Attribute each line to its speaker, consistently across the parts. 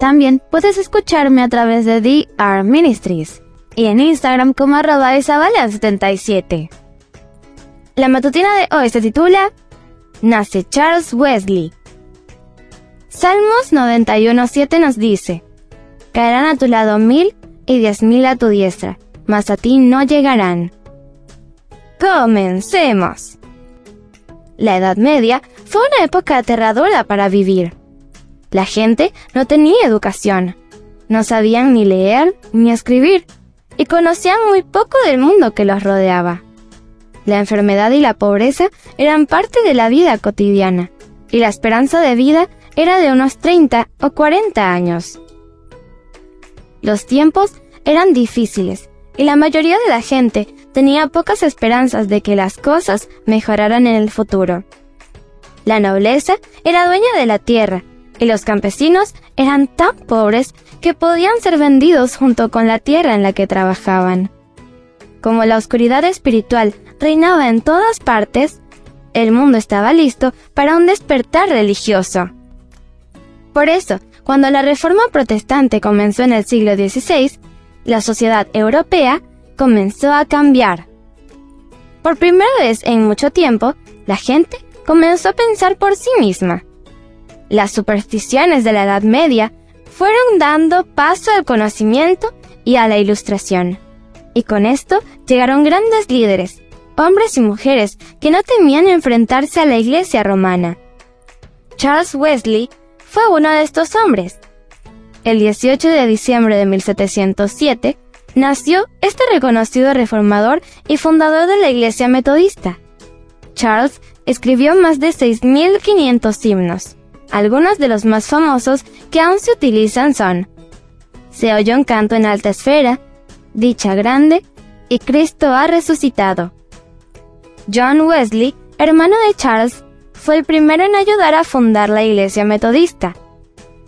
Speaker 1: También puedes escucharme a través de DR Ministries y en Instagram como arroba isabela77. La matutina de hoy se titula Nace Charles Wesley. Salmos 91.7 nos dice, Caerán a tu lado mil y diez mil a tu diestra, mas a ti no llegarán. Comencemos. La Edad Media fue una época aterradora para vivir. La gente no tenía educación, no sabían ni leer ni escribir y conocían muy poco del mundo que los rodeaba. La enfermedad y la pobreza eran parte de la vida cotidiana y la esperanza de vida era de unos 30 o 40 años. Los tiempos eran difíciles y la mayoría de la gente tenía pocas esperanzas de que las cosas mejoraran en el futuro. La nobleza era dueña de la tierra y los campesinos eran tan pobres que podían ser vendidos junto con la tierra en la que trabajaban. Como la oscuridad espiritual reinaba en todas partes, el mundo estaba listo para un despertar religioso. Por eso, cuando la Reforma Protestante comenzó en el siglo XVI, la sociedad europea comenzó a cambiar. Por primera vez en mucho tiempo, la gente comenzó a pensar por sí misma. Las supersticiones de la Edad Media fueron dando paso al conocimiento y a la ilustración. Y con esto llegaron grandes líderes, hombres y mujeres que no temían enfrentarse a la Iglesia romana. Charles Wesley fue uno de estos hombres. El 18 de diciembre de 1707 nació este reconocido reformador y fundador de la Iglesia Metodista. Charles escribió más de 6.500 himnos. Algunos de los más famosos que aún se utilizan son Se oyó un canto en alta esfera, Dicha grande y Cristo ha resucitado. John Wesley, hermano de Charles, fue el primero en ayudar a fundar la iglesia metodista.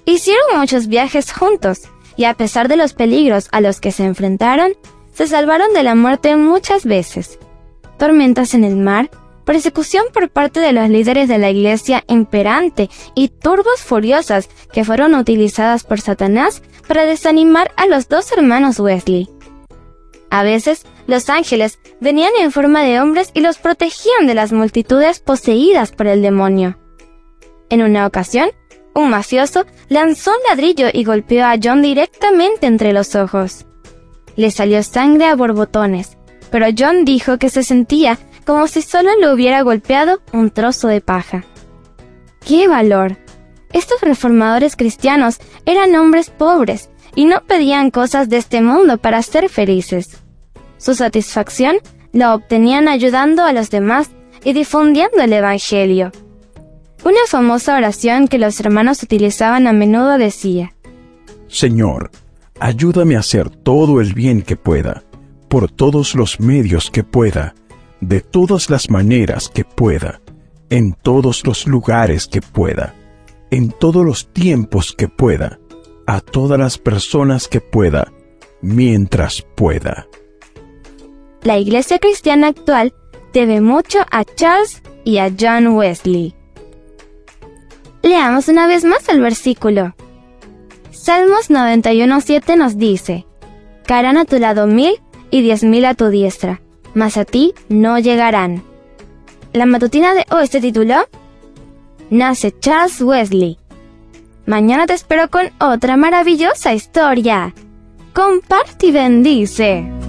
Speaker 1: Hicieron muchos viajes juntos y a pesar de los peligros a los que se enfrentaron, se salvaron de la muerte muchas veces. Tormentas en el mar, persecución por parte de los líderes de la iglesia imperante y turbos furiosas que fueron utilizadas por Satanás para desanimar a los dos hermanos Wesley. A veces, los ángeles venían en forma de hombres y los protegían de las multitudes poseídas por el demonio. En una ocasión, un mafioso lanzó un ladrillo y golpeó a John directamente entre los ojos. Le salió sangre a borbotones, pero John dijo que se sentía como si solo le hubiera golpeado un trozo de paja. ¡Qué valor! Estos reformadores cristianos eran hombres pobres y no pedían cosas de este mundo para ser felices. Su satisfacción la obtenían ayudando a los demás y difundiendo el Evangelio. Una famosa oración que los hermanos utilizaban a menudo decía,
Speaker 2: Señor, ayúdame a hacer todo el bien que pueda, por todos los medios que pueda, de todas las maneras que pueda, en todos los lugares que pueda, en todos los tiempos que pueda, a todas las personas que pueda, mientras pueda.
Speaker 1: La iglesia cristiana actual debe mucho a Charles y a John Wesley. Leamos una vez más el versículo. Salmos 91.7 nos dice, Caerán a tu lado mil y diez mil a tu diestra, mas a ti no llegarán. La matutina de hoy se tituló Nace Charles Wesley. Mañana te espero con otra maravillosa historia. Comparte y bendice.